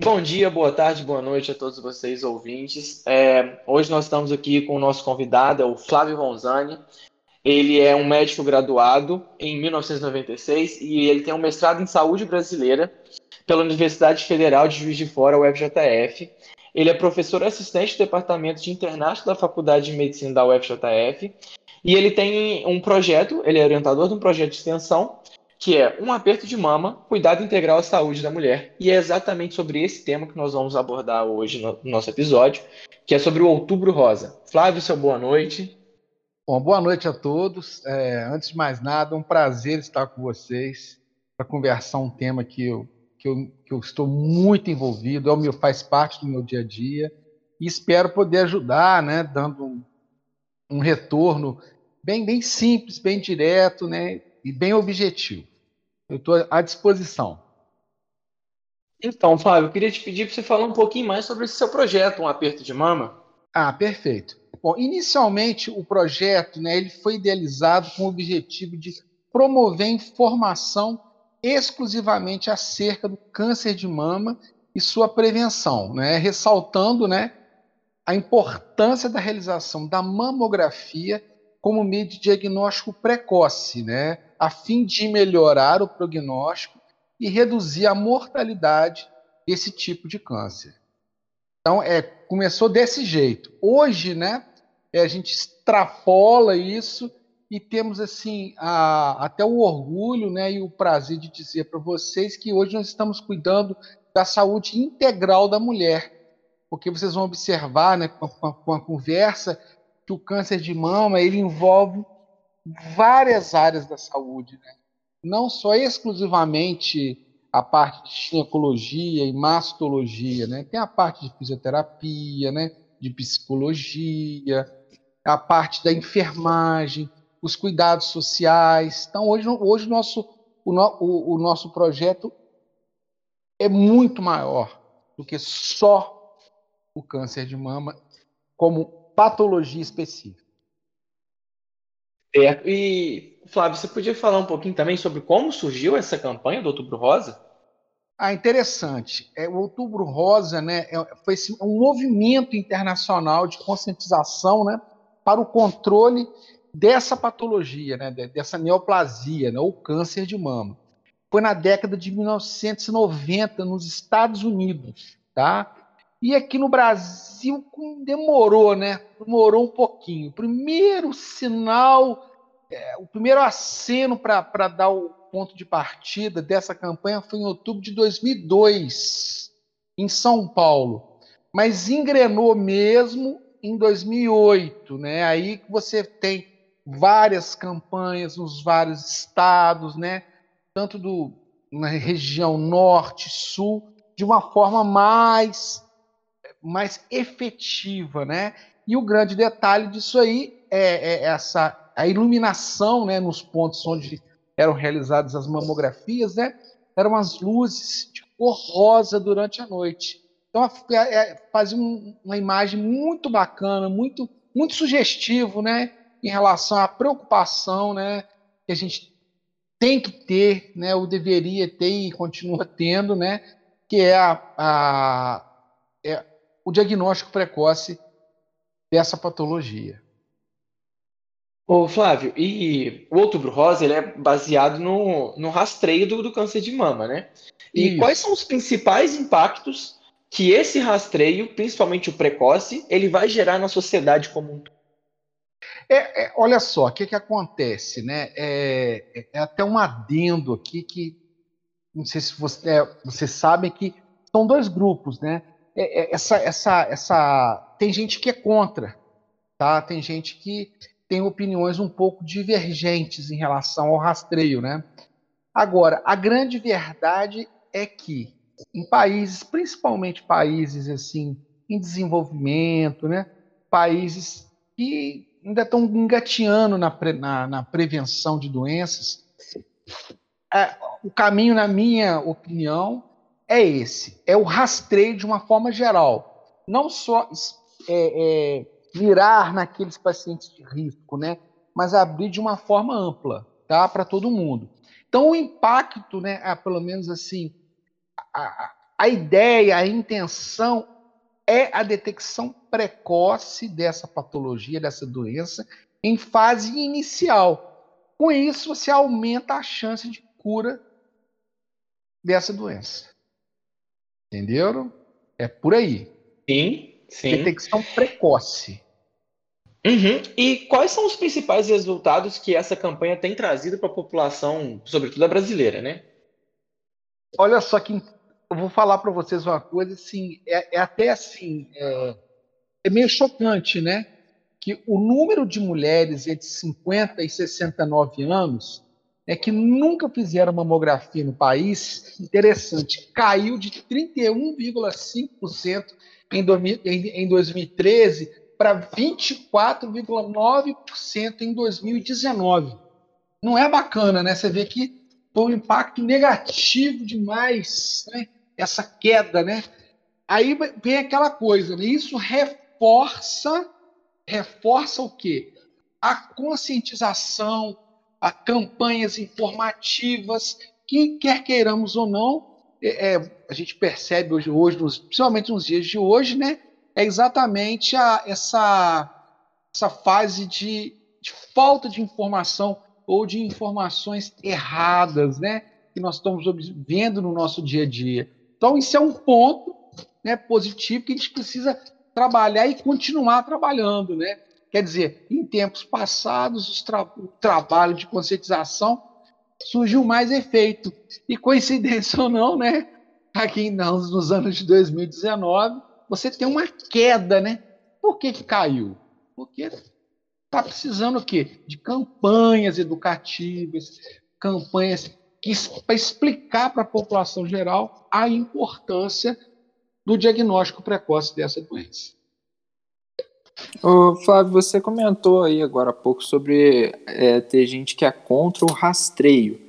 Bom dia, boa tarde, boa noite a todos vocês ouvintes. É, hoje nós estamos aqui com o nosso convidado, é o Flávio Ronzani. Ele é um médico graduado em 1996 e ele tem um mestrado em saúde brasileira pela Universidade Federal de Juiz de Fora, UFJF. Ele é professor assistente do Departamento de Internato da Faculdade de Medicina da UFJF e ele tem um projeto, ele é orientador de um projeto de extensão que é um aperto de mama, cuidado integral à saúde da mulher. E é exatamente sobre esse tema que nós vamos abordar hoje no nosso episódio, que é sobre o Outubro Rosa. Flávio, seu boa noite. Bom, boa noite a todos. É, antes de mais nada, é um prazer estar com vocês para conversar um tema que eu, que, eu, que eu estou muito envolvido, é o meu, faz parte do meu dia a dia, e espero poder ajudar, né, dando um, um retorno bem, bem simples, bem direto, né, e bem objetivo. Eu estou à disposição. Então, Fábio, eu queria te pedir para você falar um pouquinho mais sobre esse seu projeto, Um Aperto de Mama. Ah, perfeito. Bom, inicialmente o projeto né, ele foi idealizado com o objetivo de promover informação exclusivamente acerca do câncer de mama e sua prevenção, né, ressaltando né, a importância da realização da mamografia como meio de diagnóstico precoce, né, a fim de melhorar o prognóstico e reduzir a mortalidade desse tipo de câncer. Então, é, começou desse jeito. Hoje, né, é, a gente extrapola isso e temos assim a, até o orgulho né, e o prazer de dizer para vocês que hoje nós estamos cuidando da saúde integral da mulher. Porque vocês vão observar né, com, a, com a conversa que o câncer de mama ele envolve várias áreas da saúde, né? não só exclusivamente a parte de ginecologia e mastologia, né? tem a parte de fisioterapia, né? de psicologia, a parte da enfermagem, os cuidados sociais. Então, hoje, hoje nosso, o, o, o nosso projeto é muito maior do que só o câncer de mama como patologia específica. É, e, Flávio, você podia falar um pouquinho também sobre como surgiu essa campanha do Outubro Rosa? Ah, interessante. É, o Outubro Rosa né, é, foi um movimento internacional de conscientização né, para o controle dessa patologia, né, dessa neoplasia, né, ou câncer de mama. Foi na década de 1990, nos Estados Unidos. Tá? E aqui no Brasil demorou, né? Demorou um pouquinho. O primeiro sinal, é, o primeiro aceno para dar o ponto de partida dessa campanha foi em outubro de 2002, em São Paulo. Mas engrenou mesmo em 2008, né? Aí que você tem várias campanhas nos vários estados, né? Tanto do na região norte, sul, de uma forma mais mais efetiva, né? E o grande detalhe disso aí é, é essa a iluminação, né, nos pontos onde eram realizadas as mamografias, né? Eram as luzes de cor rosa durante a noite. Então é, é, fazia uma imagem muito bacana, muito muito sugestivo, né? Em relação à preocupação, né? Que a gente tem que ter, né? Ou deveria ter e continua tendo, né? Que é a, a é o diagnóstico precoce dessa patologia. Ô Flávio, e o Outubro Rosa ele é baseado no, no rastreio do, do câncer de mama, né? E Isso. quais são os principais impactos que esse rastreio, principalmente o precoce, ele vai gerar na sociedade como um todo? É, é, olha só, o que, que acontece, né? É, é, é, até um adendo aqui que não sei se você, é, vocês sabem que são dois grupos, né? É, é, essa, essa, essa, tem gente que é contra, tá? Tem gente que tem opiniões um pouco divergentes em relação ao rastreio, né? Agora, a grande verdade é que em países, principalmente países assim em desenvolvimento, né? Países que ainda estão engateando na, pre, na, na prevenção de doenças, é, o caminho, na minha opinião, é esse: é o rastreio de uma forma geral. Não só é, é, mirar naqueles pacientes de risco, né? mas abrir de uma forma ampla tá? para todo mundo. Então, o impacto, né, pelo menos assim, a, a ideia, a intenção é a detecção precoce dessa patologia, dessa doença, em fase inicial. Com isso, você aumenta a chance de cura dessa doença. Entenderam? É por aí. Sim, sim. Detecção precoce. Uhum. E quais são os principais resultados que essa campanha tem trazido para a população, sobretudo a brasileira, né? Olha só que eu vou falar para vocês uma coisa assim, é, é até assim, é, é, meio chocante, né? Que o número de mulheres entre 50 e 69 anos é que nunca fizeram mamografia no país, interessante, caiu de 31,5% em, em 2013 para 24,9% em 2019. Não é bacana, né? Você vê que foi um impacto negativo demais, né? Essa queda, né? Aí vem aquela coisa, né? Isso reforça, reforça o quê? A conscientização, a campanhas informativas, que quer queiramos ou não, é, é, a gente percebe hoje, hoje nos, principalmente nos dias de hoje, né, é exatamente a, essa, essa fase de, de, falta de informação ou de informações erradas, né, que nós estamos vendo no nosso dia a dia. Então, isso é um ponto né, positivo que a gente precisa trabalhar e continuar trabalhando, né? Quer dizer, em tempos passados, tra o trabalho de conscientização surgiu mais efeito. E coincidência ou não, né? Aqui nos anos de 2019, você tem uma queda, né? Por que, que caiu? Porque está precisando o quê? De campanhas educativas, campanhas para explicar para a população geral a importância do diagnóstico precoce dessa doença. Ô, Flávio, você comentou aí agora há pouco sobre é, ter gente que é contra o rastreio.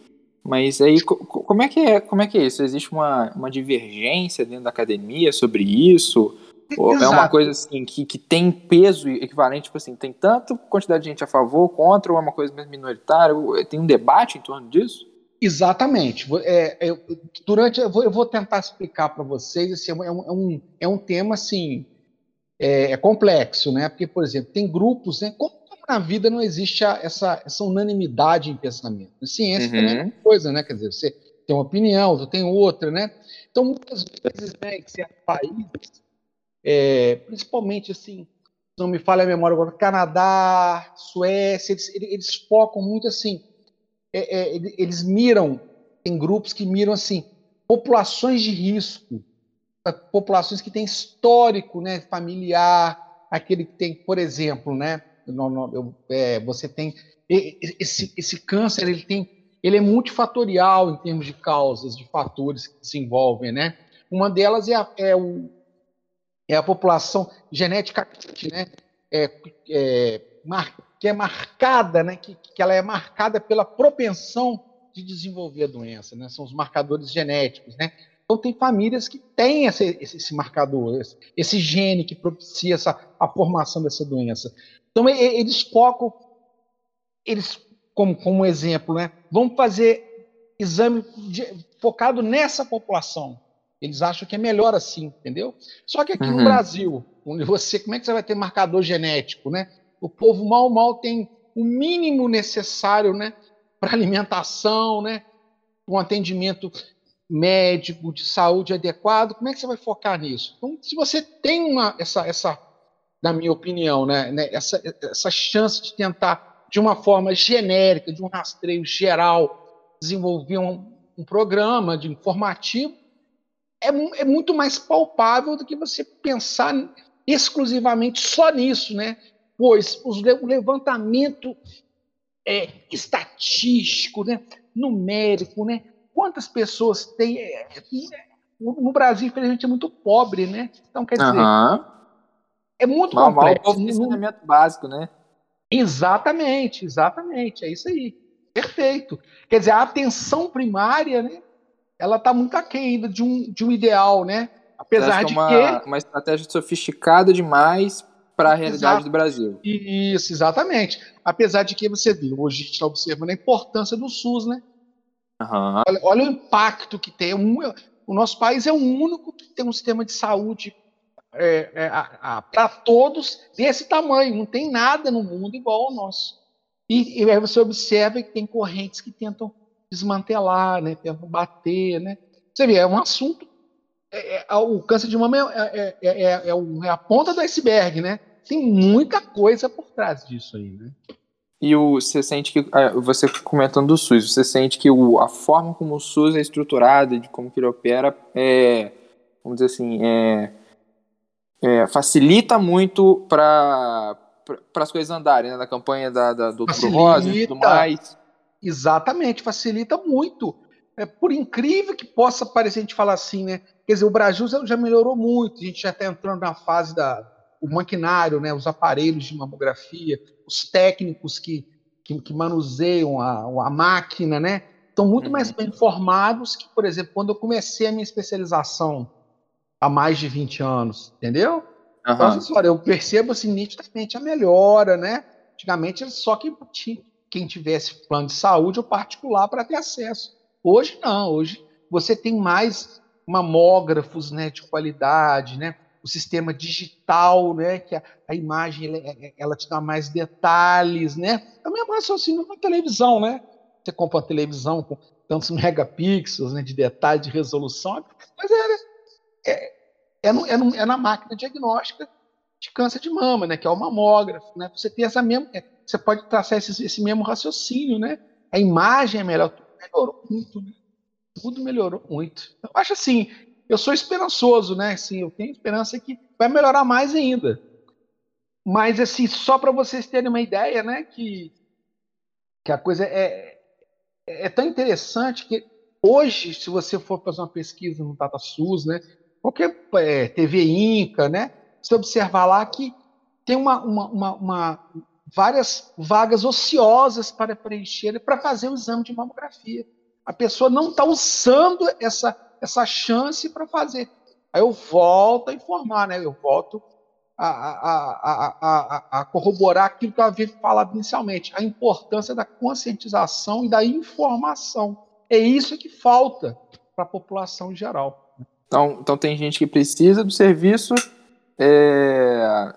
Mas aí, como é que é, como é, que é isso? Existe uma, uma divergência dentro da academia sobre isso? É uma coisa assim que, que tem peso equivalente, tipo assim, tem tanta quantidade de gente a favor, contra, ou é uma coisa mais minoritária? Tem um debate em torno disso? Exatamente. É, é, durante, eu vou, eu vou tentar explicar para vocês. Assim, é, um, é, um, é um tema assim é, é, complexo, né? Porque, por exemplo, tem grupos, né? Como na vida não existe a, essa, essa unanimidade em pensamento. Na ciência uhum. também é uma coisa, né? Quer dizer, você tem uma opinião, você tem outra, né? Então, muitas vezes, né, em certos países, é, principalmente assim, não me falha a memória agora, Canadá, Suécia, eles, eles focam muito assim, é, é, eles miram, tem grupos que miram assim, populações de risco, populações que têm histórico né, familiar, aquele que tem, por exemplo, né, eu, é, você tem esse, esse câncer, ele tem, ele é multifatorial em termos de causas, de fatores que se envolvem, né? Uma delas é a, é o, é a população geneticamente, né, é, é, mar, que é marcada, né, que, que ela é marcada pela propensão de desenvolver a doença, né? São os marcadores genéticos, né? Então, tem famílias que têm esse, esse marcador, esse, esse, gene que propicia essa, a formação dessa doença. Então, eles focam, eles, como, como exemplo, né, vamos fazer exame de, focado nessa população. Eles acham que é melhor assim, entendeu? Só que aqui uhum. no Brasil, onde você, como é que você vai ter marcador genético, né? O povo mal mal tem o mínimo necessário, né, para alimentação, né, um atendimento médico, de saúde adequado, como é que você vai focar nisso? Então, se você tem uma, essa, essa na minha opinião, né, né, essa, essa chance de tentar, de uma forma genérica, de um rastreio geral, desenvolver um, um programa de informativo, é, é, muito mais palpável do que você pensar exclusivamente só nisso, né? Pois os, o levantamento é, estatístico, né, numérico, né, quantas pessoas tem. É, é, no Brasil, infelizmente, é muito pobre, né? Então, quer dizer, uhum. é muito mal, complexo. Mal ensinamento básico, né? Exatamente, exatamente, é isso aí. Perfeito. Quer dizer, a atenção primária, né? Ela está muito aquém ainda de um, de um ideal, né? Apesar de uma, que. Uma estratégia sofisticada demais para a realidade Exato. do Brasil. Isso, exatamente. Apesar de que você viu, hoje a gente está observando a importância do SUS, né? Uhum. Olha, olha, o impacto que tem. Um, O nosso país é o único que tem um sistema de saúde é, é, para todos desse tamanho. Não tem nada no mundo igual ao nosso. E, e aí você observa que tem correntes que tentam desmantelar, né? tentam bater. Né? Você vê, é um assunto. É, é o câncer de mama é, é, é, a ponta do iceberg, né? Tem muita coisa por trás disso aí, né? E o, você sente que, você comentando do SUS, você sente que o, a forma como o SUS é estruturado, de como que ele opera, é, vamos dizer assim, é, é, facilita muito para as coisas andarem, né? Da campanha da, da do facilita, Rosa e tudo mais. Exatamente, facilita muito. É, por incrível que possa parecer a gente falar assim, né? Quer dizer, o Brasil já melhorou muito, a gente já está entrando na fase da o maquinário, né? Os aparelhos de mamografia, os técnicos que, que, que manuseiam a, a máquina, né? Estão muito uhum. mais bem informados que, por exemplo, quando eu comecei a minha especialização há mais de 20 anos, entendeu? Uhum. Então, assim, olha, eu percebo assim, nitidamente a melhora, né? Antigamente era só quem, quem tivesse plano de saúde ou particular para ter acesso. Hoje não, hoje você tem mais mamógrafos né, de qualidade, né? O sistema digital, né, que a, a imagem ela, é, é, ela, te dá mais detalhes, né? É o mesmo raciocínio com a televisão, né? Você compra uma televisão com tantos megapixels né, de detalhe, de resolução, mas é, é, é, no, é, no, é na máquina diagnóstica de câncer de mama, né, que é o mamógrafo, né? Você tem essa mesma, é, você pode traçar esse, esse mesmo raciocínio, né? A imagem é melhor, tudo melhorou muito, né? tudo melhorou muito. Eu acho assim, eu sou esperançoso, né? Assim, eu tenho esperança que vai melhorar mais ainda. Mas assim, só para vocês terem uma ideia, né, que que a coisa é, é, é tão interessante que hoje, se você for fazer uma pesquisa no DataSUS, né, qualquer é, TV Inca, né? Você observar lá que tem uma, uma, uma, uma várias vagas ociosas para preencher para fazer o exame de mamografia. A pessoa não está usando essa, essa chance para fazer. Aí eu volto a informar, né? Eu volto a, a, a, a, corroborar aquilo que eu havia falado inicialmente, a importância da conscientização e da informação. É isso que falta para a população em geral. Então, então tem gente que precisa do serviço, é,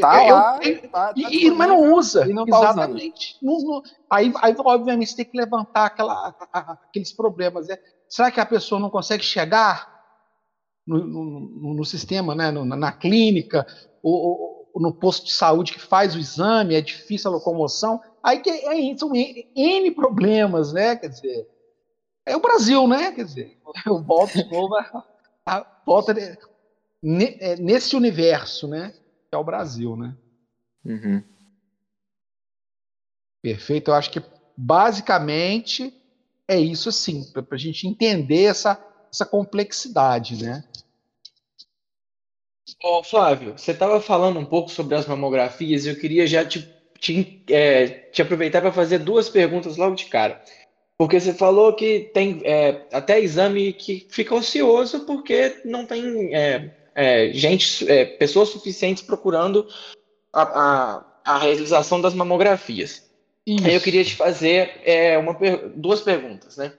tá eu, lá, eu, tá, tá e, mas não usa. Não tá exatamente. Não, não, aí, aí, obviamente, você tem que levantar aquela, aqueles problemas. Né? Será que a pessoa não consegue chegar no, no, no sistema, né? No, na clínica, ou, ou, no posto de saúde que faz o exame, é difícil a locomoção? Aí que é, são N problemas, né? Quer dizer, é o Brasil, né? Quer dizer, eu volto de novo a volta de, ne, é, nesse universo, né? Que é o Brasil, né? Uhum. Perfeito. Eu acho que basicamente é isso sim, para a gente entender essa, essa complexidade, né? Ô, Flávio, você estava falando um pouco sobre as mamografias e eu queria já te, te, é, te aproveitar para fazer duas perguntas logo de cara. Porque você falou que tem é, até exame que fica ocioso porque não tem é, é, gente, é, pessoas suficientes procurando a, a, a, realização das mamografias. Isso. Aí eu queria te fazer é, uma, duas perguntas, né?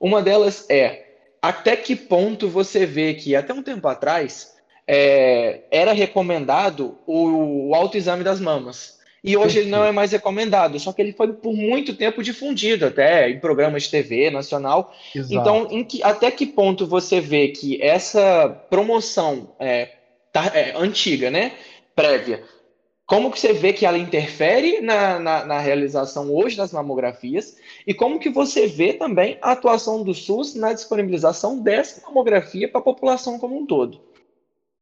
Uma delas é até que ponto você vê que até um tempo atrás é, era recomendado o, o autoexame das mamas. E hoje ele não é mais recomendado, só que ele foi por muito tempo difundido, até em programas de TV nacional. Exato. Então, que, até que ponto você vê que essa promoção é, tá, é, antiga, né, prévia, como que você vê que ela interfere na, na, na, realização hoje das mamografias e como que você vê também a atuação do SUS na disponibilização dessa mamografia para a população como um todo?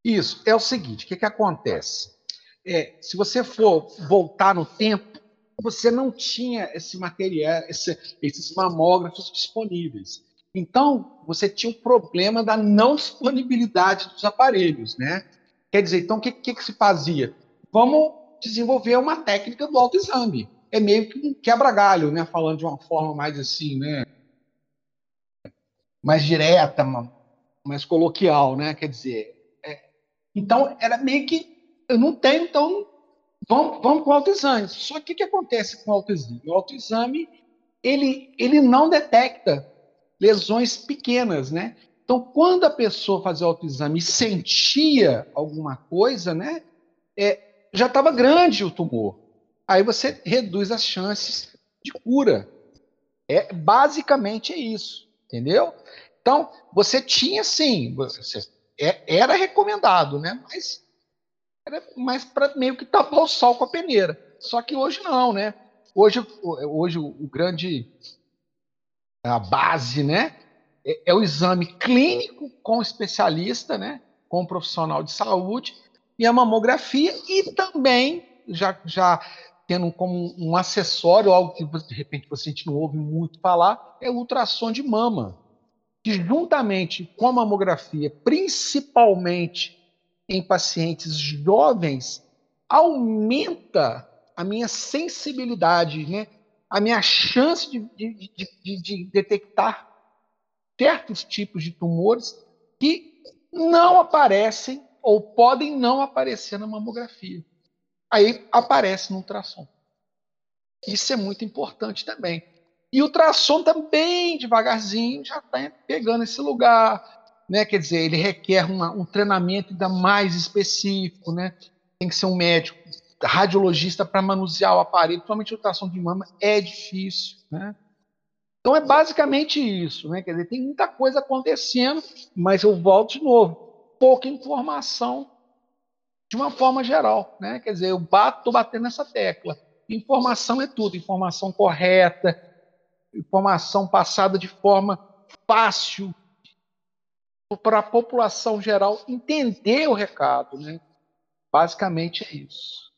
Isso, é o seguinte, o que, que acontece? é, se você for voltar no tempo, você não tinha esse material, esse, esses mamógrafos disponíveis. Então, você tinha o um problema da não disponibilidade dos aparelhos, né? Quer dizer, então, o que, que, que, se fazia? Vamos desenvolver uma técnica do autoexame. É meio que um quebra-galho, né? Falando de uma forma mais assim, né? Mais direta, mais coloquial, né? Quer dizer, é... então era meio que eu não tenho, então vamos, vamos com o autoexame. Só que o que acontece com o autoexame? O autoexame ele, ele não detecta lesões pequenas, né? Então, quando a pessoa fazia autoexame e sentia alguma coisa, né, é, já estava grande o tumor. Aí você reduz as chances de cura. É basicamente é isso, entendeu? Então, você tinha sim, você, é, era recomendado, né? Mas era mais para meio que tapar o sol com a peneira. Só que hoje não, né? Hoje, hoje o, grande a base, né? É, é, o exame clínico com especialista, né? Com profissional de saúde e a mamografia e também já já tendo como um acessório algo que de repente você não ouve muito falar é o ultrassom de mama que juntamente com a mamografia, principalmente em pacientes jovens, aumenta a minha sensibilidade, né? a minha chance de, de, de, de detectar certos tipos de tumores que não aparecem ou podem não aparecer na mamografia. Aí aparece no ultrassom. Isso é muito importante também. E o ultrassom também, devagarzinho, já está pegando esse lugar. Né? Quer dizer, ele requer uma, um treinamento ainda mais específico. Né? Tem que ser um médico radiologista para manusear o aparelho, principalmente o ultrassom de mama, é difícil. Né? Então é basicamente isso. Né? Quer dizer, tem muita coisa acontecendo, mas eu volto de novo. Pouca informação de uma forma geral. Né? Quer dizer, eu estou batendo nessa tecla. Informação é tudo, informação correta, informação passada de forma fácil para a população geral entender o recado, né? Basicamente é isso.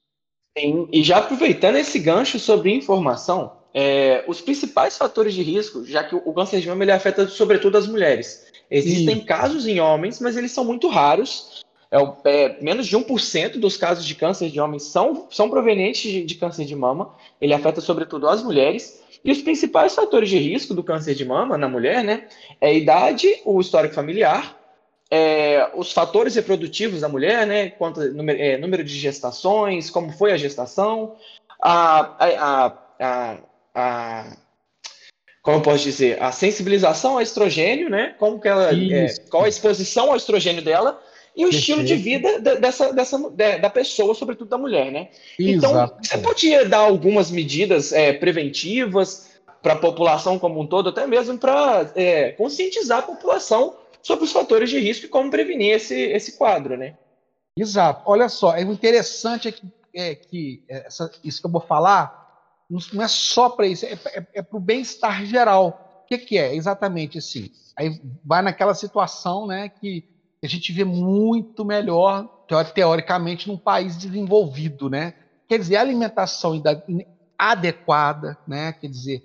Sim, e já aproveitando esse gancho sobre informação, é, os principais fatores de risco, já que o câncer de mama ele afeta sobretudo as mulheres. Existem Sim. casos em homens, mas eles são muito raros. É, é, menos de 1% dos casos de câncer de homens são, são provenientes de, de câncer de mama. Ele afeta sobretudo as mulheres. E os principais fatores de risco do câncer de mama na mulher, né, é a idade, o histórico familiar, é, os fatores reprodutivos da mulher, né, quanto número, é, número de gestações, como foi a gestação, a, a, a, a como posso dizer, a sensibilização ao estrogênio, né, como que ela, é, qual a exposição ao estrogênio dela e o estilo de vida dessa, dessa, da pessoa, sobretudo da mulher, né? Então, Exato. Então, você podia dar algumas medidas é, preventivas para a população como um todo, até mesmo para é, conscientizar a população sobre os fatores de risco e como prevenir esse, esse quadro, né? Exato. Olha só, é interessante é que, é, que essa, isso que eu vou falar não é só para isso, é, é, é para o bem-estar geral. O que, que é? Exatamente assim. Aí vai naquela situação, né, que a gente vê muito melhor, teoricamente, num país desenvolvido, né? Quer dizer, a alimentação adequada, né? Quer dizer,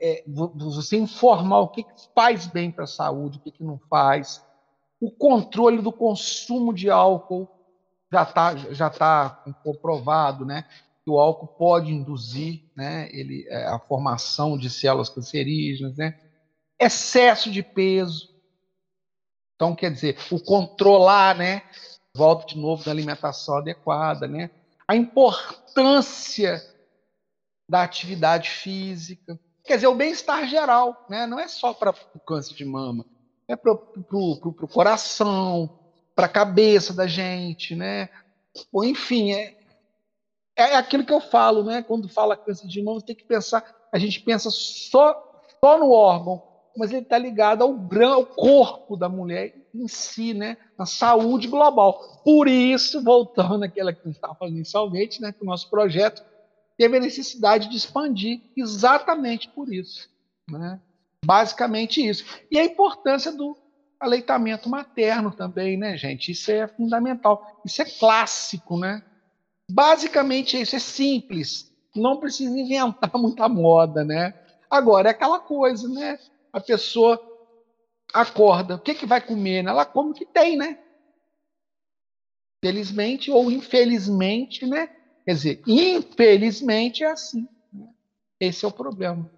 é, você informar o que faz bem para a saúde, o que não faz, o controle do consumo de álcool já está já tá comprovado, né? Que o álcool pode induzir, né? Ele, é, a formação de células cancerígenas, né? Excesso de peso, então, quer dizer, o controlar, né? Volto de novo da alimentação adequada, né? A importância da atividade física. Quer dizer, o bem-estar geral, né? Não é só para o câncer de mama, é para o coração, para a cabeça da gente, né? Ou, enfim, é, é aquilo que eu falo, né? Quando fala câncer de mama, tem que pensar, a gente pensa só, só no órgão, mas ele está ligado ao, ao corpo da mulher em si, né? Na saúde global. Por isso, voltando àquela que a gente estava falando inicialmente, né? Que o nosso projeto teve a necessidade de expandir exatamente por isso. Né? Basicamente isso. E a importância do aleitamento materno também, né, gente? Isso é fundamental. Isso é clássico, né? Basicamente isso, é simples. Não precisa inventar muita moda, né? Agora, é aquela coisa, né? a pessoa acorda, o que, que vai comer? Ela come o que tem, né? Felizmente ou infelizmente, né? Quer dizer, infelizmente é assim. Né? Esse é o problema.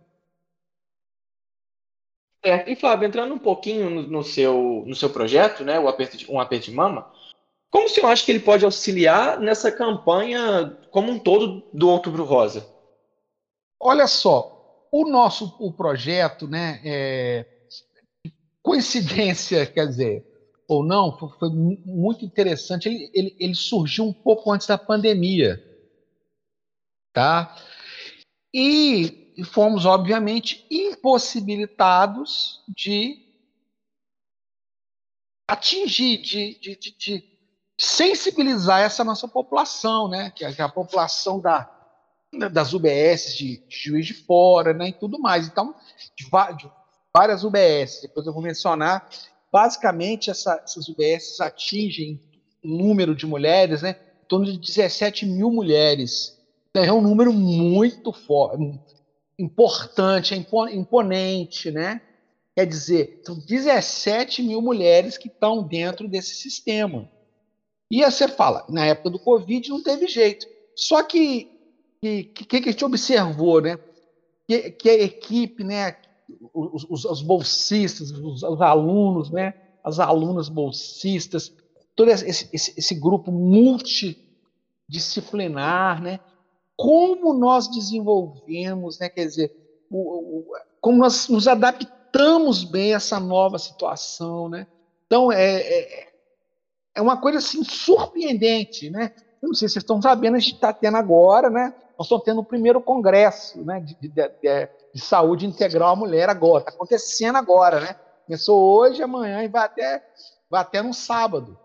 É, e Flávio, entrando um pouquinho no, no, seu, no seu projeto, né, o aperto de, um aperto de mama, como o senhor acha que ele pode auxiliar nessa campanha como um todo do Outubro Rosa? Olha só, o nosso o projeto, né, é, coincidência, quer dizer, ou não, foi muito interessante. Ele, ele, ele surgiu um pouco antes da pandemia, tá? E fomos, obviamente, impossibilitados de atingir, de, de, de, de sensibilizar essa nossa população, né? Que é a população da, das UBS de, Juiz de Fora, né? E tudo mais. Então, de, de várias UBS, depois eu vou mencionar. Basicamente, essa, essas UBS atingem um número de mulheres, né? Em torno de 17 mil mulheres. Então, é um número muito forte, importante, é imponente, né? Quer dizer, são 17 mil mulheres que estão dentro desse sistema. E aí você fala, na época do Covid não teve jeito. Só que que, que, que a gente observou, né? Que, que a equipe, né? Os, os, os bolsistas, os, os, alunos, né? As alunas bolsistas, todo esse, esse, esse grupo multidisciplinar, né? Como nós desenvolvemos, né? Quer dizer, o, o, como nós nos adaptamos bem a essa nova situação, né? Então, é, é, é uma coisa assim surpreendente, né? Eu não sei se vocês estão sabendo, a gente está tendo agora, né? Nós estamos tendo o primeiro congresso né, de, de, de, de saúde integral à mulher agora. Está acontecendo agora, né? Começou hoje, amanhã e vai até, vai até no sábado.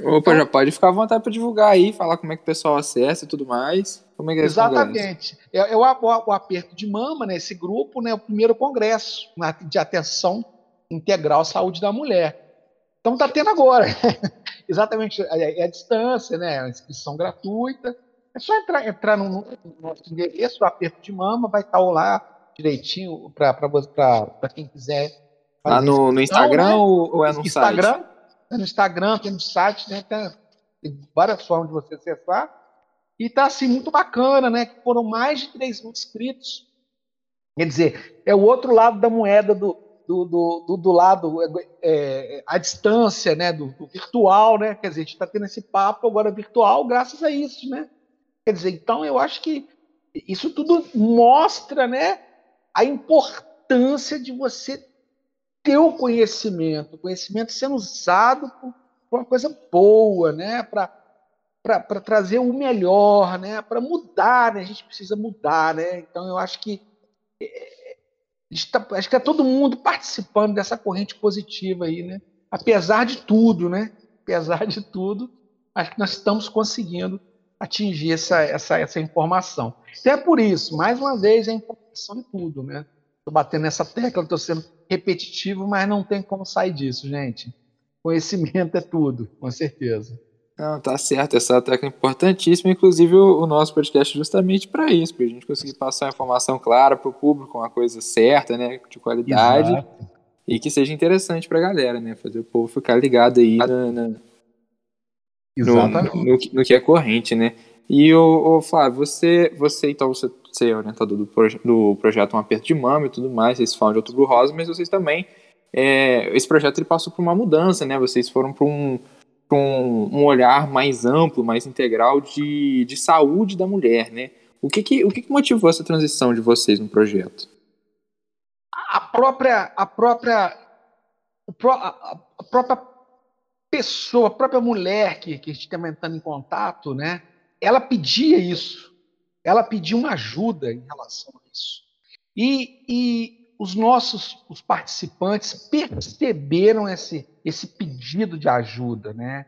Opa, então, já pode ficar à vontade para divulgar aí, falar como é que o pessoal acessa e tudo mais. Como é que é Exatamente. É, é o, o, aperto de mama, né? Esse grupo, né? O primeiro congresso de atenção integral à saúde da mulher. Então está tendo agora. Exatamente, é, é a distância, né? A inscrição gratuita. É só entrar, entrar no, no nosso endereço, o aperto de mama, vai estar lá direitinho para quem quiser. Lá no, no Instagram né? ou é no Instagram, site? É no Instagram, tem no site, né? Tem, várias formas de você acessar. E está assim, muito bacana, né? Que foram mais de 3 mil inscritos. Quer dizer, é o outro lado da moeda do, do, do, do, do lado, é, a distância, né? Do, do, virtual, né? Quer dizer, a gente está tendo esse papo agora virtual graças a isso, né? Quer dizer, então eu acho que isso tudo mostra né, a importância de você ter o conhecimento, o conhecimento sendo usado para uma coisa boa, né, para trazer o melhor, né, para mudar, né, a gente precisa mudar, né, então eu acho que é, está, acho que está todo mundo participando dessa corrente positiva aí, né, apesar de tudo, né, apesar de tudo, acho que nós estamos conseguindo atingir essa, essa, essa informação. Então é por isso, mais uma vez, a informação é tudo, né? Estou batendo nessa tecla, estou sendo repetitivo, mas não tem como sair disso, gente. Conhecimento é tudo, com certeza. Não, tá certo, essa tecla é importantíssima, inclusive o, o nosso podcast é justamente para isso, para a gente conseguir passar a informação clara para o público, uma coisa certa, né, de qualidade, Exato. e que seja interessante para a galera, né, fazer o povo ficar ligado aí na, na. No, no, no, que é corrente, né? E o, o Flávio, você, você então você, você é orientador do, proje do projeto Um Aperto de Mama e tudo mais, vocês falam de Outubro Rosa, mas vocês também, é, esse projeto ele passou por uma mudança, né? Vocês foram para um, um, um olhar mais amplo, mais integral de, de saúde da mulher, né? O que que, o que que motivou essa transição de vocês no projeto? A própria, a própria, a própria pessoa, a própria mulher que, que está entrando em contato, né, ela pedia isso. Ela pedia uma ajuda em relação a isso. E, e os nossos os participantes perceberam esse, esse pedido de ajuda. Né?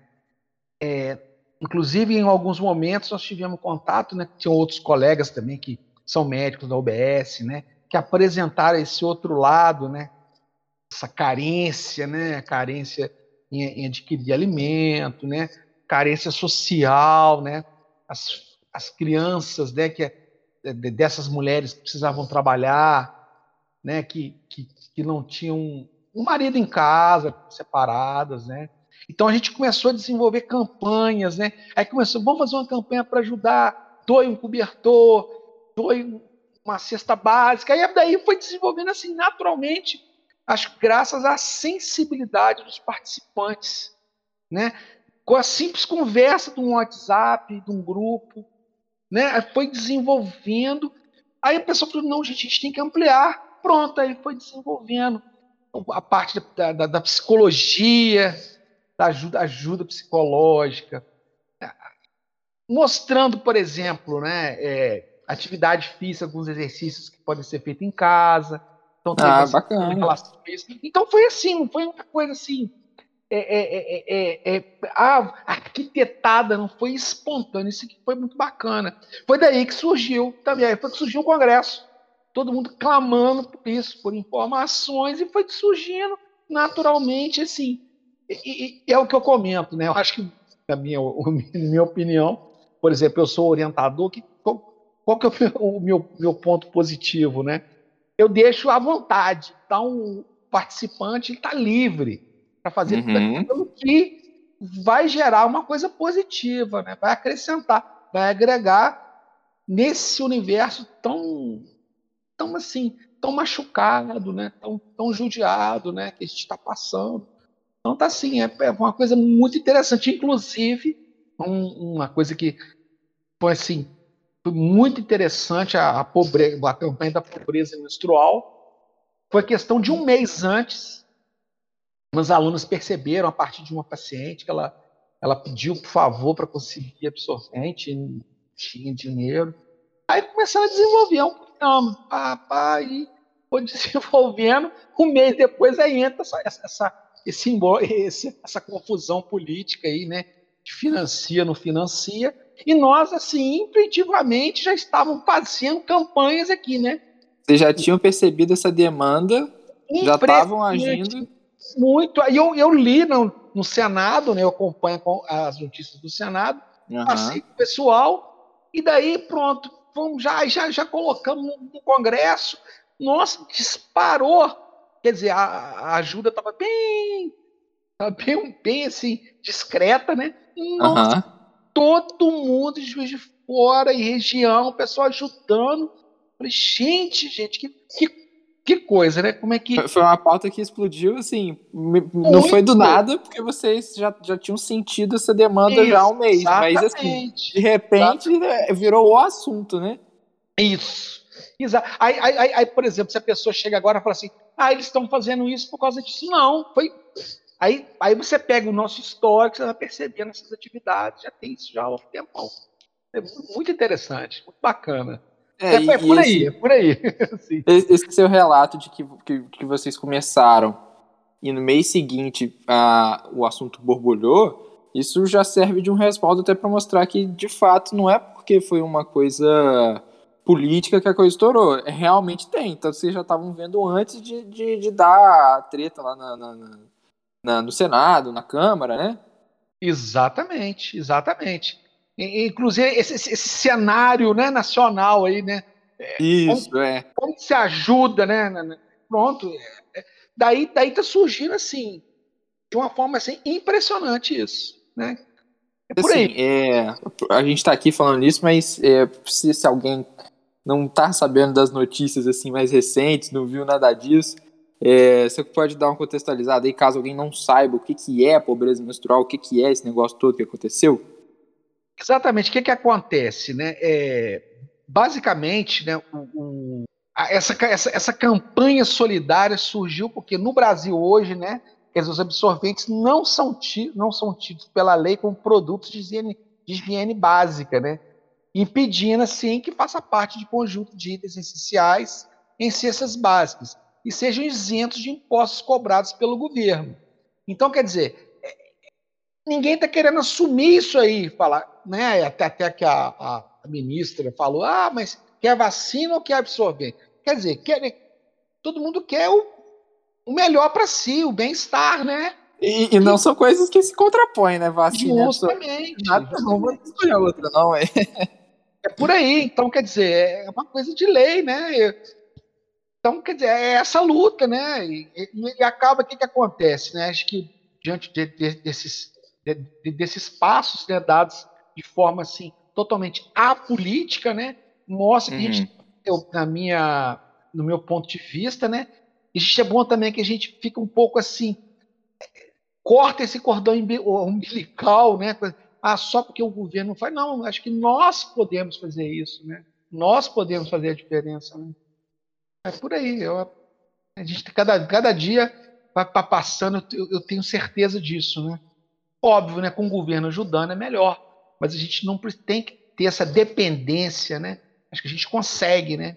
É, inclusive, em alguns momentos, nós tivemos contato, né, tinham outros colegas também que são médicos da UBS, né, que apresentaram esse outro lado, né, essa carência, né, carência em, em adquirir alimento, né? carência social, né? as, as crianças né? que, é, dessas mulheres que precisavam trabalhar, né? que, que, que não tinham um marido em casa, separadas, né? Então a gente começou a desenvolver campanhas, né? Aí começou, vamos fazer uma campanha para ajudar, doe um cobertor, doe uma cesta básica. E daí foi desenvolvendo assim naturalmente acho graças à sensibilidade dos participantes, né? Com a simples conversa de um WhatsApp, de um grupo, né? Foi desenvolvendo. Aí a pessoa falou: não, gente, a gente tem que ampliar. Pronto, aí foi desenvolvendo. a parte da, da, da psicologia, da ajuda, ajuda psicológica, mostrando, por exemplo, né, é, atividade física, alguns exercícios que podem ser feitos em casa. Então, ah, bacana. Então foi assim, foi uma coisa assim é, é, é, é, arquitetada, não foi espontânea. Isso aqui foi muito bacana. Foi daí que surgiu também, foi que surgiu o Congresso. Todo mundo clamando por isso, por informações, e foi surgindo naturalmente assim. E, e, é o que eu comento, né? Eu acho que, na minha, minha opinião, por exemplo, eu sou orientador, que, qual, qual que é o meu, meu ponto positivo, né? Eu deixo à vontade. Então, o participante está livre para fazer uhum. aquilo que vai gerar uma coisa positiva, né? vai acrescentar, vai agregar nesse universo tão, tão assim, tão machucado, né? tão, tão judiado né? que a gente está passando. Então tá assim, é, é, uma coisa muito interessante, inclusive um, uma coisa que foi assim foi muito interessante a, a pobreza, a campanha da pobreza menstrual foi questão de um mês antes meus alunos perceberam a partir de uma paciente que ela, ela pediu por favor para conseguir absorvente, não tinha dinheiro. Aí começaram a desenvolver um pá, e foi desenvolvendo. Um mês depois aí entra essa, essa, esse, esse, essa confusão política aí, né? De financia, não financia. E nós, assim, intuitivamente já estávamos fazendo campanhas aqui, né? Vocês já tinham percebido essa demanda, já estavam agindo muito. Aí eu, eu li no, no Senado, né, eu acompanho as notícias do Senado, uhum. passei com o pessoal, e daí pronto, vamos, já, já, já colocamos no, Congresso. Nossa, disparou. Quer dizer, a, a ajuda estava bem, bem, bem assim, discreta, né? Nossa, uhum. todo mundo de Juiz de Fora e região, o pessoal ajudando. Falei, gente, gente, que, que que coisa, né? Como é que. Foi uma pauta que explodiu, assim. Muito. Não foi do nada, porque vocês já, já tinham sentido essa demanda Isso, já há um mês. Mas, assim, de repente, exatamente. virou o assunto, né? Isso. Exato. Aí, aí, aí, por exemplo, se a pessoa chega agora e fala assim: ah, eles estão fazendo isso por causa disso. Não, foi. Aí, aí você pega o nosso histórico, você vai percebendo essas atividades, já tem isso já há um tempão. É muito interessante, muito bacana. É, é, é por aí, esse, é por aí. esse seu relato de que, que, que, vocês começaram e no mês seguinte a, o assunto borbulhou, isso já serve de um respaldo até para mostrar que, de fato, não é porque foi uma coisa política que a coisa estourou. É, realmente tem. Então vocês já estavam vendo antes de, de, de dar a treta lá na, na, na, no Senado, na Câmara, né? Exatamente, exatamente. Inclusive, esse, esse, cenário né, nacional aí, né? É, isso, como, é. Como se ajuda, né? Pronto. É, daí, daí tá surgindo assim, de uma forma assim, impressionante isso, né? É por assim, aí. É, a gente está aqui falando isso, mas é, se, se alguém não está sabendo das notícias assim mais recentes, não viu nada disso, é, você pode dar uma contextualizada aí, caso alguém não saiba o que, que é a pobreza menstrual, o que, que é esse negócio todo que aconteceu? Exatamente. O que, que acontece? Né? É, basicamente, né, o, o, a, essa, essa, essa campanha solidária surgiu porque no Brasil hoje, né, os absorventes não são, tidos, não são tidos pela lei como produtos de higiene, de higiene básica, né? impedindo, assim, que faça parte de conjunto de itens essenciais em cestas básicas e sejam isentos de impostos cobrados pelo governo. Então, quer dizer, ninguém está querendo assumir isso aí, falar, né? Até, até que a, a, ministra falou, ah, mas quer vacina ou quer absorvente? Quer dizer, quer, todo mundo quer o, o melhor para si, o bem-estar, né? E, e, não são coisas que se contrapõem, né? Vacina Justamente. Nada, não vou escolher outra, não, é. É por aí, então quer dizer, é uma coisa de lei, né? Então, quer dizer, é essa luta, né? E, e, e acaba o que, que acontece, né? Acho que diante de, de, desses de, desses passos né, dados de forma assim totalmente apolítica, né, mostra que uhum. a gente, uhum. eu, na minha, no meu ponto de vista, né, gente é bom também que a gente fica um pouco assim, corta esse cordão umbilical, né, ah, só porque o governo faz, não, acho que nós podemos fazer isso, né, nós podemos fazer a diferença, né. É por aí, eu, a gente cada, cada dia vai passando, eu, eu tenho certeza disso, né? Óbvio, né? Com o governo ajudando é melhor, mas a gente não tem que ter essa dependência, né? Acho que a gente consegue, né?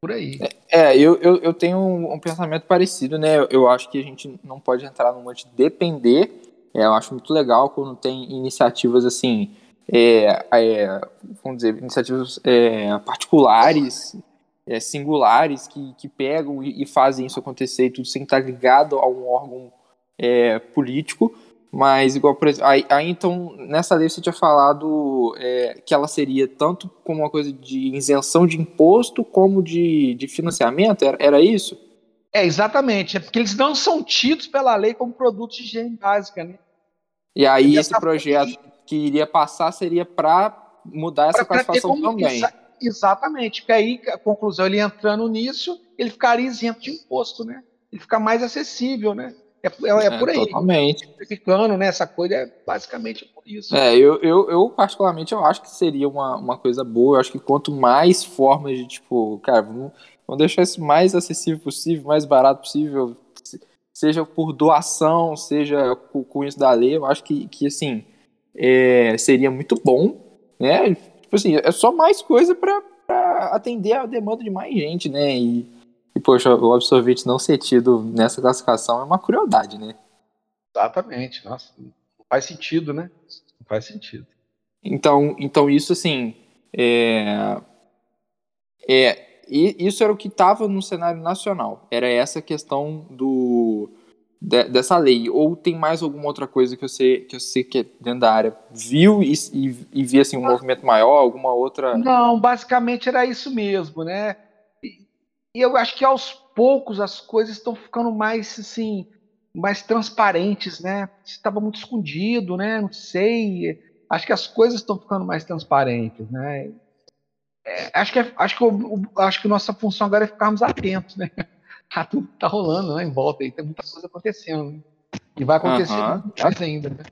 Por aí. É, é eu, eu, eu tenho um, pensamento parecido, né? Eu, eu, acho que a gente não pode entrar numa de depender. É, eu acho muito legal quando tem iniciativas assim, é, é, vamos dizer, iniciativas é, particulares, é, singulares, que, que pegam e, e, fazem isso acontecer e tudo sem estar ligado a um órgão é, político. Mas, igual, por exemplo, aí, aí, então, nessa lei você tinha falado é, que ela seria tanto como uma coisa de isenção de imposto, como de, de financiamento, era, era isso? É, exatamente. É porque eles não são tidos pela lei como produtos de higiene básica, né? E aí e esse projeto que iria passar seria para mudar essa pra, classificação como, também. Exa exatamente. Porque aí, a conclusão, ele entrando nisso, ele ficaria isento de imposto, né? Ele fica mais acessível, né? É, é, é por aí. Totalmente. Ficando, né? Essa coisa é basicamente por isso. É, eu, eu, eu, particularmente eu acho que seria uma, uma coisa boa. Eu acho que quanto mais formas de, tipo, cara, vamos, vamos deixar isso mais acessível possível, mais barato possível, seja por doação, seja com, com isso da lei, eu acho que, que assim, é, seria muito bom, né? Tipo assim, é só mais coisa para atender a demanda de mais gente, né? E, e, poxa, o absorvente não ser tido nessa classificação é uma crueldade, né? Exatamente. Nossa, não faz sentido, né? Não faz sentido. Então, então isso, assim, é, é, isso era o que estava no cenário nacional. Era essa questão do, de, dessa lei. Ou tem mais alguma outra coisa que você, que você que é dentro da área viu e, e, e via assim, um movimento maior, alguma outra... Não, basicamente era isso mesmo, né? E eu acho que aos poucos as coisas estão ficando mais assim, mais transparentes, né? Estava muito escondido, né? Não sei. Acho que as coisas estão ficando mais transparentes, né? É, acho que é, acho que eu, acho que nossa função agora é ficarmos atentos, né? Tá tudo tá rolando, né? Em volta aí tem muita coisa acontecendo, né? e vai acontecer uhum. mais ainda, né?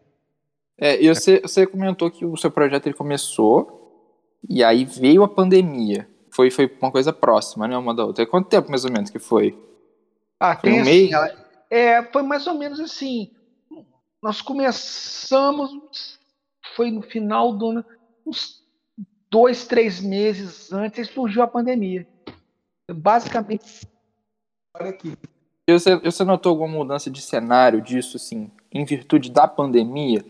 É, e você, você comentou que o seu projeto ele começou e aí veio a pandemia foi, foi uma coisa próxima, né, uma da outra. Quanto tempo mais ou menos que foi? Ah, foi tem um assim, mês? É, foi mais ou menos assim. Nós começamos, foi no final do ano, uns dois, três meses antes, surgiu a pandemia. Basicamente, olha aqui. E você, você notou alguma mudança de cenário disso, assim, em virtude da pandemia?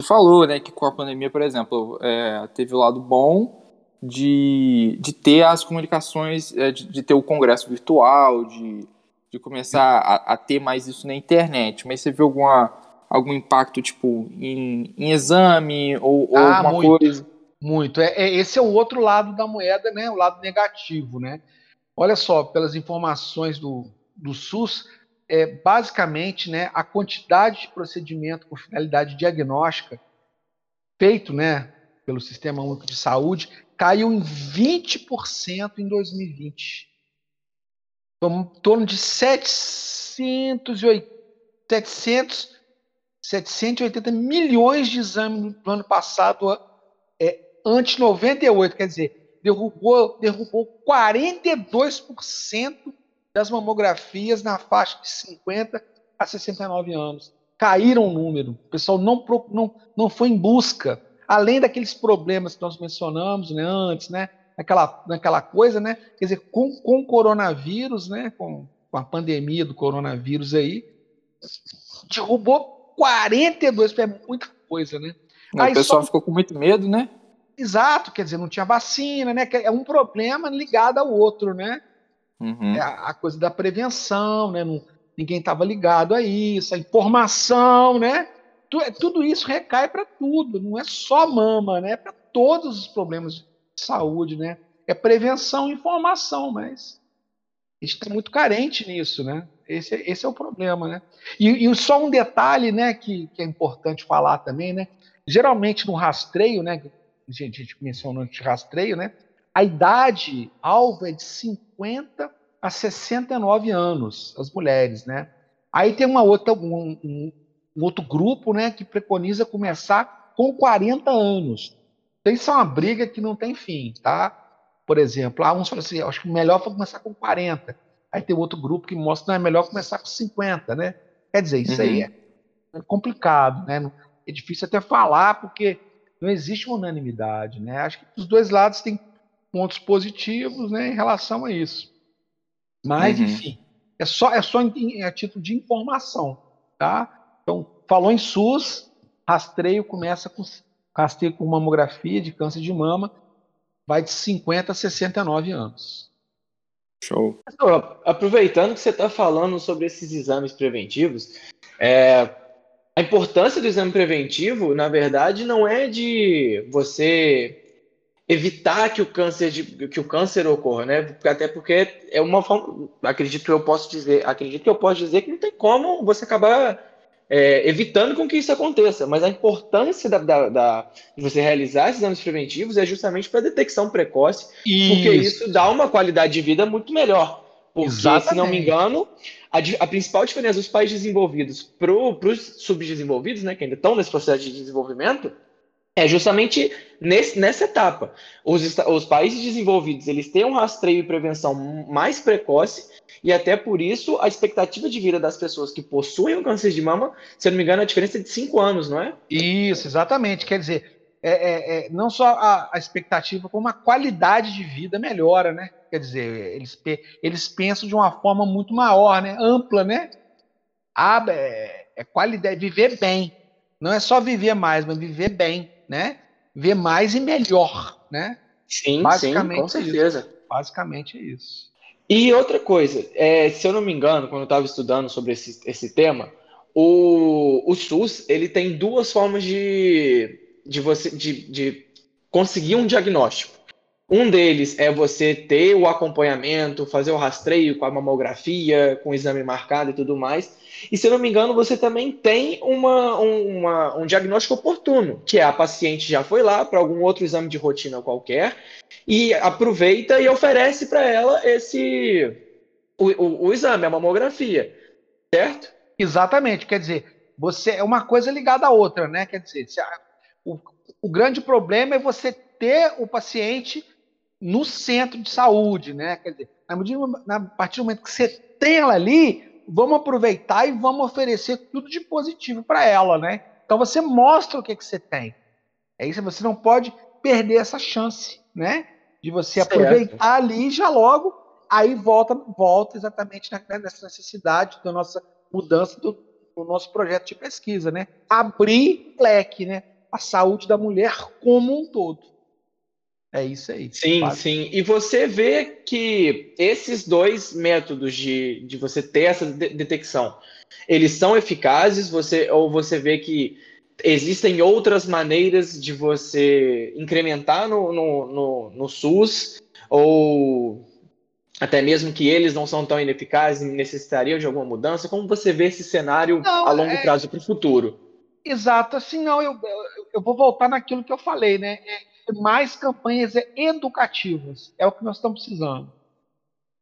Você falou, né, que com a pandemia, por exemplo, é, teve o lado bom de, de ter as comunicações, é, de, de ter o congresso virtual, de, de começar a, a, ter mais isso na internet. Mas você viu alguma, algum impacto, tipo, em, em exame ou, ou ah, alguma muito, coisa? Muito. É, é, esse é o outro lado da moeda, né? O lado negativo, né? Olha só, pelas informações do, do SUS, é, basicamente, né, a quantidade de procedimento com finalidade diagnóstica feito, né, pelo Sistema Único de Saúde caiu em 20% em 2020. Foi em torno de 780, 700, 780 milhões de exames no ano passado, é, antes 98, quer dizer, derrubou, derrubou 42% das mamografias na faixa de 50 a 69 anos. Caíram o número. O pessoal não, não, não foi em busca além daqueles problemas que nós mencionamos né, antes, né, naquela, naquela coisa, né, quer dizer, com, com o coronavírus, né, com, com a pandemia do coronavírus aí, derrubou 42, é muita coisa, né? Aí o pessoal só... ficou com muito medo, né? Exato, quer dizer, não tinha vacina, né? É um problema ligado ao outro, né? Uhum. É a, a, coisa da prevenção, né? Não, ninguém estava ligado a isso, a informação, né? É, tudo isso recai para tudo, não é só mama, né? É para todos os problemas de saúde, né? É prevenção e informação, mas a gente está muito carente nisso, né? Esse, esse é o problema, né? E, e, só um detalhe, né, que, que é importante falar também, né? Geralmente no rastreio, né? A gente, a gente mencionou de rastreio, né? A idade alvo é de 50 a 69 anos, as mulheres, né? Aí tem uma outra, um, um, um outro grupo né, que preconiza começar com 40 anos. Então, isso é uma briga que não tem fim, tá? Por exemplo, ah, uns falam assim, acho que melhor foi começar com 40. Aí tem outro grupo que mostra que não é melhor começar com 50, né? Quer dizer, isso uhum. aí é, é complicado, né? É difícil até falar, porque não existe unanimidade, né? Acho que os dois lados têm pontos positivos, né, em relação a isso. Mas, uhum. enfim, é só é só em, a título de informação, tá? Então, falou em SUS, rastreio começa com rastreio com mamografia de câncer de mama, vai de 50 a 69 anos. Show. Aproveitando que você está falando sobre esses exames preventivos, é, a importância do exame preventivo, na verdade, não é de você evitar que o câncer de, que o câncer ocorra, né? Até porque é uma forma, acredito que eu posso dizer, acredito que eu posso dizer que não tem como você acabar é, evitando com que isso aconteça. Mas a importância da, da, da de você realizar esses exames preventivos é justamente para detecção precoce, isso. porque isso dá uma qualidade de vida muito melhor. Porque, Exatamente. se não me engano, a, a principal diferença dos países desenvolvidos para os subdesenvolvidos, né, que ainda estão nesse processo de desenvolvimento, é justamente nesse, nessa etapa. Os, os, países desenvolvidos eles têm um rastreio e prevenção mais precoce e até por isso a expectativa de vida das pessoas que possuem o câncer de mama, se eu não me engano, a diferença é de 5 anos, não é? Isso, exatamente. Quer dizer, é, é, é, não só a, a, expectativa, como a qualidade de vida melhora, né? Quer dizer, eles, eles pensam de uma forma muito maior, né? Ampla, né? Ah, é, é qualidade, viver bem. Não é só viver mais, mas viver bem né? Ver mais e melhor, né? Sim, Basicamente sim, com certeza. Isso. Basicamente é isso. E outra coisa, é, se eu não me engano, quando eu estava estudando sobre esse, esse tema, o, o SUS ele tem duas formas de, de você de, de conseguir um diagnóstico. Um deles é você ter o acompanhamento, fazer o rastreio com a mamografia, com o exame marcado e tudo mais. E se eu não me engano, você também tem uma, uma, um diagnóstico oportuno, que é a paciente já foi lá para algum outro exame de rotina qualquer e aproveita e oferece para ela esse o, o, o, exame, a mamografia, certo? Exatamente. Quer dizer, você é uma coisa ligada à outra, né? Quer dizer, o, o grande problema é você ter o paciente no centro de saúde, né? Quer dizer, na, na partir do momento que você tem ela ali, vamos aproveitar e vamos oferecer tudo de positivo para ela, né? Então você mostra o que, que você tem. É isso, você não pode perder essa chance, né? De você certo. aproveitar ali já logo, aí volta, volta exatamente nessa necessidade da nossa mudança do, do nosso projeto de pesquisa, né? Abrir leque, né? A saúde da mulher como um todo. É isso aí. Sim, quase. sim. E você vê que esses dois métodos de, de você ter essa de detecção, eles são eficazes, você ou você vê que existem outras maneiras de você incrementar no, no, no, no SUS, ou até mesmo que eles não são tão ineficazes e necessitariam de alguma mudança? Como você vê esse cenário não, a longo é... prazo para o futuro? Exato, assim, não, eu, eu, eu, vou voltar naquilo que eu falei, né? É, mais campanhas educativas. É o que nós estamos precisando.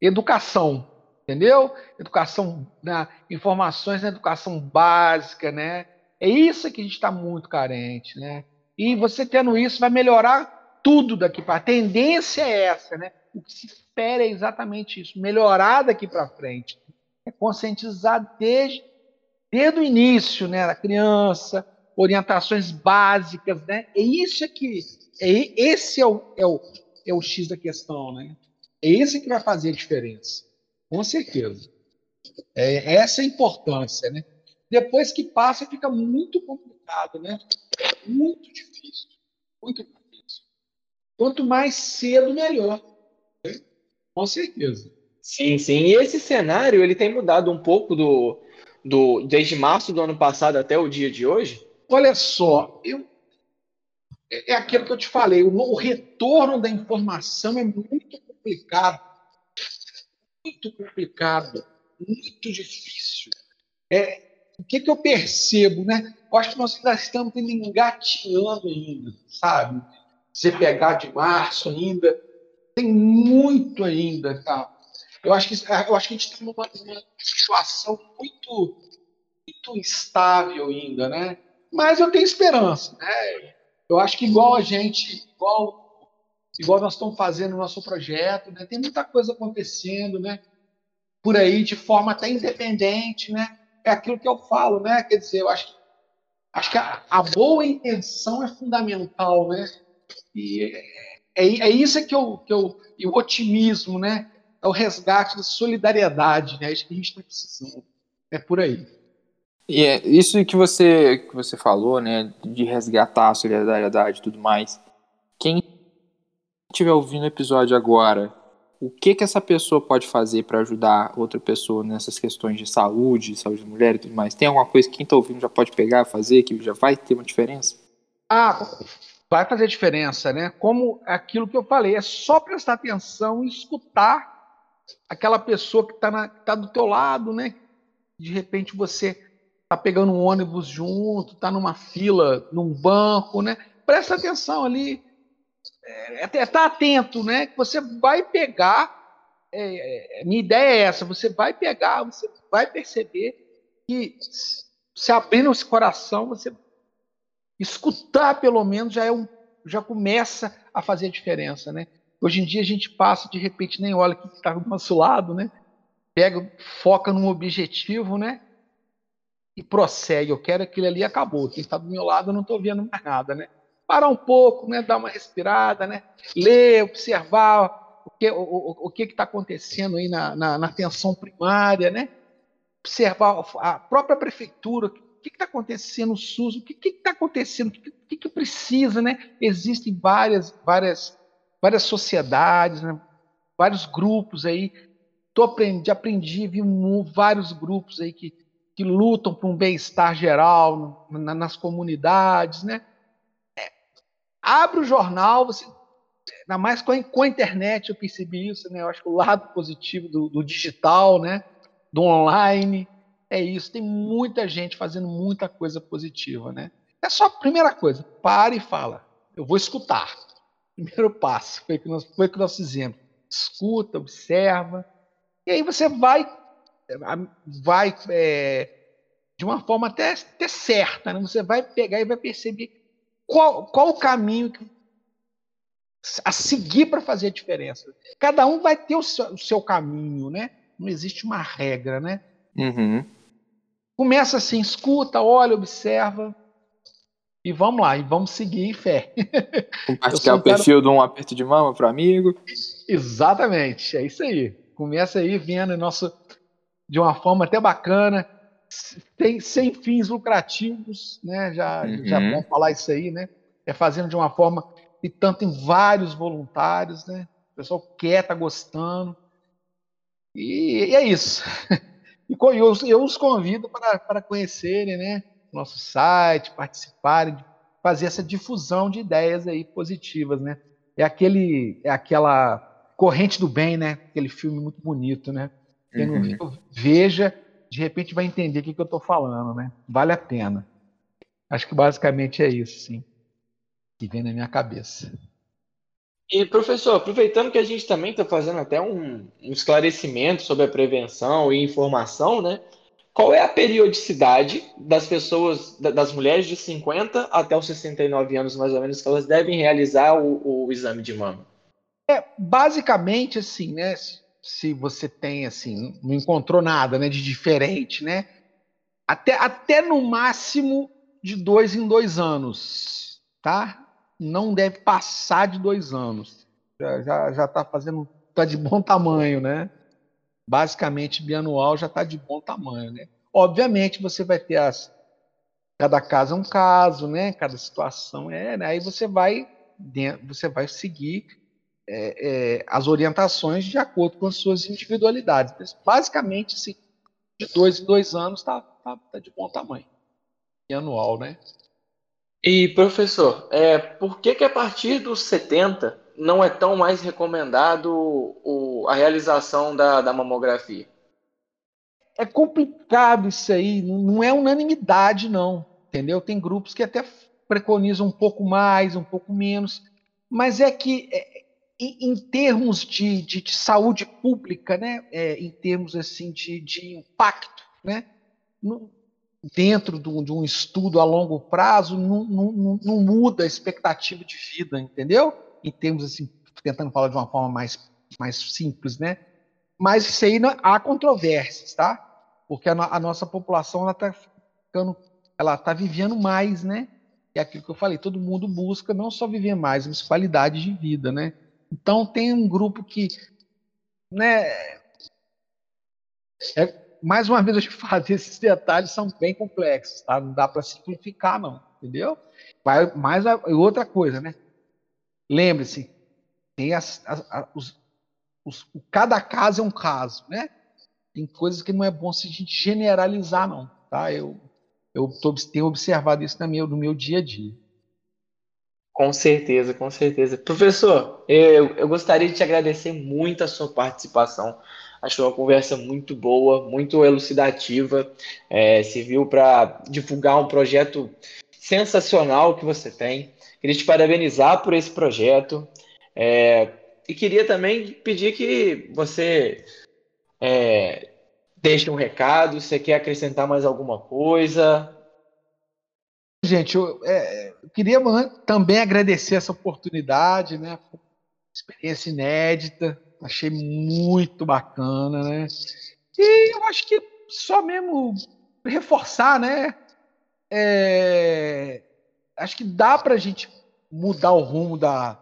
Educação, entendeu? Educação, né? informações na educação básica, né? É isso que a gente está muito carente, né? E você tendo isso vai melhorar tudo daqui para. A tendência é essa, né? O que se espera é exatamente isso, melhorar daqui para frente. É conscientizar desde, desde o início, né, da criança, orientações básicas, né? É isso que é, esse é o, é, o, é o X da questão, né? É esse que vai fazer a diferença, com certeza. É essa é a importância, né? Depois que passa, fica muito complicado, né? Muito difícil, muito difícil. Quanto mais cedo, melhor. Né? Com certeza. Sim, sim. E esse cenário ele tem mudado um pouco do, do desde março do ano passado até o dia de hoje. Olha só, eu, é, é aquilo que eu te falei, o, retorno da informação é muito complicado. Muito complicado, muito difícil. É, o que, que eu percebo, né? Eu acho que nós ainda estamos engateando ainda, sabe? Você pegar de março ainda, tem muito ainda, tá? Eu acho que, eu acho que a gente está numa, numa situação muito, muito instável ainda, né? Mas eu tenho esperança, né? Eu acho que igual a gente, igual, igual nós estamos fazendo no nosso projeto, né? Tem muita coisa acontecendo, né? Por aí, de forma até independente, né? é aquilo que eu falo, né? Quer dizer, eu acho, acho que a, a boa intenção é fundamental, né? E é, é isso que eu, que eu. E o otimismo, né? É o resgate da solidariedade, né? É isso que a gente está precisando. É por aí. E é isso que você, que você falou, né? De resgatar a solidariedade e tudo mais. Quem estiver ouvindo o episódio agora, o que que essa pessoa pode fazer para ajudar outra pessoa nessas questões de saúde, saúde da mulher e tudo mais? Tem alguma coisa que quem está ouvindo já pode pegar, fazer, que já vai ter uma diferença? Ah, vai fazer diferença, né? Como aquilo que eu falei, é só prestar atenção e escutar aquela pessoa que está tá do teu lado, né? De repente você tá pegando um ônibus junto, tá numa fila, num banco, né? Presta atenção ali, é, é, tá atento, né? Que você vai pegar. É, é, minha ideia é essa: você vai pegar, você vai perceber que se abrindo esse coração, você escutar pelo menos já é um, já começa a fazer a diferença, né? Hoje em dia a gente passa de repente nem olha o que está do nosso lado, né? Pega, foca num objetivo, né? E prossegue. Eu quero aquilo ali acabou. Quem está do meu lado eu não estou vendo mais nada, né? parar um pouco, né, dar uma respirada, né, ler, observar o que o, o, o que está acontecendo aí na, na, na, atenção primária, né, observar a própria prefeitura, o que está acontecendo no SUS, o que está acontecendo, o que, que, que, precisa, né? Existem várias, várias, várias sociedades, né? vários grupos aí. Tô aprendi, aprendi, vi vários grupos aí que, que lutam por um bem-estar geral na, nas comunidades, né? abre o jornal, você, ainda mais com a, com a, internet eu percebi isso, né? Eu acho que o lado positivo do, do digital, né? Do online, é isso. Tem muita gente fazendo muita coisa positiva, né? É só a primeira coisa, para e fala. Eu vou escutar. Primeiro passo, foi o que nós, foi que nós fizemos. Escuta, observa, e aí você vai, vai é, de uma forma até, até certa, né? Você vai pegar e vai perceber qual, qual o caminho a seguir para fazer a diferença? Cada um vai ter o seu, o seu, caminho, né? Não existe uma regra, né? Uhum. Começa assim, escuta, olha, observa e vamos lá, e vamos seguir em fé. Compartilhar o perfil de um aperto de mama para amigo. Exatamente, é isso aí. Começa aí vendo nosso de uma forma até bacana, sem, sem fins lucrativos, né? Já, uhum. já vamos falar isso aí, né? É fazendo de uma forma e tanto em vários voluntários, né? O pessoal quer, tá gostando. E, e é isso. E eu, eu os convido para, para conhecerem, né? Nosso site, participarem, fazer essa difusão de ideias aí positivas, né? É aquele, é aquela corrente do bem, né? Aquele filme muito bonito, né? Uhum. Veja de repente vai entender o que, que eu estou falando, né? Vale a pena. Acho que basicamente é isso, sim, que vem na minha cabeça. E, professor, aproveitando que a gente também está fazendo até um, um, esclarecimento sobre a prevenção e informação, né? Qual é a periodicidade das pessoas, das mulheres de 50 até os 69 anos, mais ou menos, que elas devem realizar o, o exame de mama? É, basicamente, assim, né? Se você tem assim, não encontrou nada, né, de diferente, né? Até, até no máximo de dois em dois anos, tá? Não deve passar de dois anos. Já já, já tá fazendo, tá de bom tamanho, né? Basicamente bianual já tá de bom tamanho, né? Obviamente você vai ter as cada caso é um caso, né? Cada situação é, né? aí você vai você vai seguir é, é, as orientações de acordo com as suas individualidades. Basicamente, assim, de dois em dois anos está tá, tá de bom tamanho. E anual, né? E, professor, é, por que, que a partir dos 70 não é tão mais recomendado o, a realização da, da mamografia? É complicado isso aí, não é unanimidade, não. Entendeu? Tem grupos que até preconizam um pouco mais, um pouco menos, mas é que é, em, em termos de, de, de, saúde pública, né, é, em termos assim de, de impacto, né, no, dentro de um, de um, estudo a longo prazo, não, muda a expectativa de vida, entendeu? Em termos assim, tentando falar de uma forma mais, mais simples, né? Mas isso aí não, há controvérsias, tá? porque a, a nossa população ela está ficando, ela está vivendo mais, né? É aquilo que eu falei, todo mundo busca não só viver mais, mas qualidade de vida, né? Então tem um grupo que, né? É, mais uma vez eu te falo, esses detalhes são bem complexos, tá? Não dá para simplificar, não, entendeu? Vai, mais outra coisa, né? Lembre-se, tem as, as, as os, os, cada caso é um caso, né? Tem coisas que não é bom se a gente generalizar, não, tá? Eu, eu tô, tenho observado isso no meu, no meu dia a dia. Com certeza, com certeza. Professor, eu, eu gostaria de te agradecer muito a sua participação. Acho uma conversa muito boa, muito elucidativa. É, serviu para divulgar um projeto sensacional que você tem. Queria te parabenizar por esse projeto. É, e queria também pedir que você é, deixe um recado, se quer acrescentar mais alguma coisa. Gente, eu, é, eu queria também agradecer essa oportunidade, né? Experiência inédita, achei muito bacana, né? E eu acho que só mesmo reforçar, né? É, acho que dá para a gente mudar o rumo da,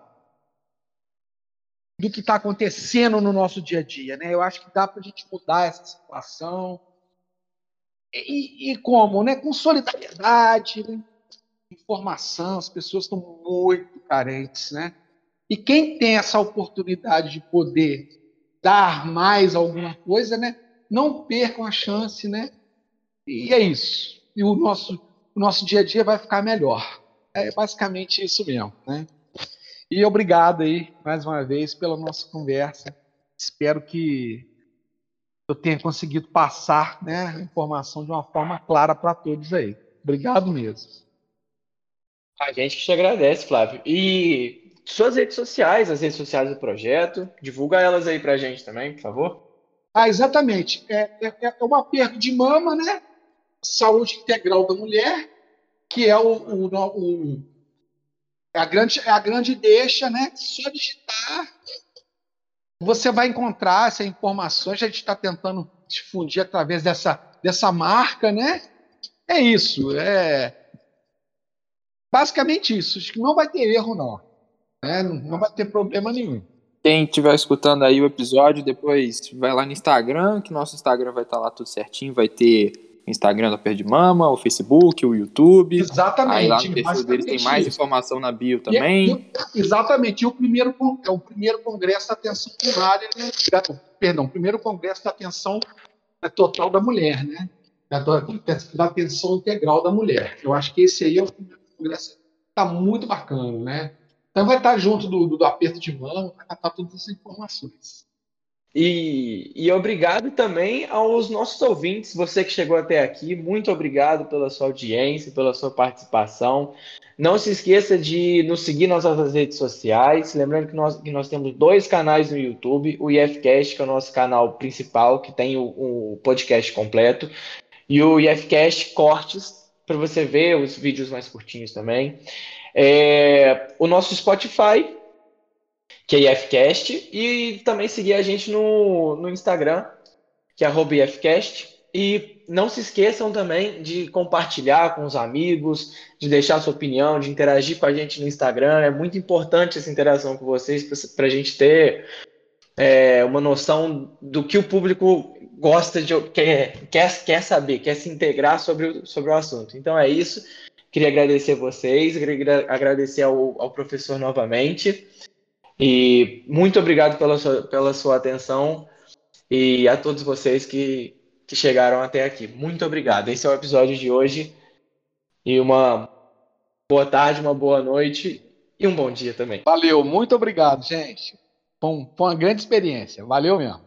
do que está acontecendo no nosso dia a dia, né? Eu acho que dá para a gente mudar essa situação. E, e como, né? Com solidariedade, né? Informação, as pessoas estão muito carentes, né? E quem tem essa oportunidade de poder dar mais alguma coisa, né? Não percam a chance, né? E é isso. E o nosso, o nosso dia a dia vai ficar melhor. É basicamente isso mesmo, né? E obrigado aí, mais uma vez, pela nossa conversa. Espero que eu tenha conseguido passar né, a informação de uma forma clara para todos aí. Obrigado mesmo. A gente que te agradece, Flávio. E suas redes sociais, as redes sociais do projeto, divulga elas aí pra gente também, por favor. Ah, exatamente. É, é, é aperto de mama, né? Saúde integral da mulher, que é o, o, o é a grande, é a grande deixa, né? Só digitar, você vai encontrar essas informações. A gente está tentando difundir através dessa, dessa marca, né? É isso. É basicamente isso. Acho que não vai ter erro, não. Né? Não vai ter problema nenhum. Quem estiver escutando aí o episódio, depois vai lá no Instagram, que nosso Instagram vai estar tá lá tudo certinho, vai ter o Instagram da Pé de Mama, o Facebook, o YouTube. Exatamente. Aí lá no perfil deles tem mais informação na bio também. E, e, exatamente. E o primeiro, é o primeiro congresso da atenção primária, né? perdão, o primeiro congresso da atenção é, total da mulher, né? Da, da atenção integral da mulher. Eu acho que esse aí é o primeiro congresso. Está muito bacana, né? Então vai estar junto do, do, do aperto de mão, vai estar todas essas informações. E, e, obrigado também aos nossos ouvintes, você que chegou até aqui, muito obrigado pela sua audiência, pela sua participação. Não se esqueça de nos seguir nas nossas redes sociais. Lembrando que nós, que nós temos dois canais no YouTube: o IFCast, que é o nosso canal principal, que tem o, o podcast completo, e o IFCast Cortes, para você ver os vídeos mais curtinhos também. É, o nosso Spotify, que é IFCast, e também seguir a gente no, no Instagram, que é IFCast. E não se esqueçam também de compartilhar com os amigos, de deixar sua opinião, de interagir com a gente no Instagram. É muito importante essa interação com vocês para a gente ter é, uma noção do que o público gosta de quer, quer, quer saber, quer se integrar sobre, o, sobre o assunto. Então é isso. Queria agradecer a vocês, queria agradecer ao, ao professor novamente. E muito obrigado pela sua, pela sua atenção e a todos vocês que, que chegaram até aqui. Muito obrigado. Esse é o episódio de hoje. E uma boa tarde, uma boa noite e um bom dia também. Valeu, muito obrigado, gente. Foi uma grande experiência. Valeu mesmo.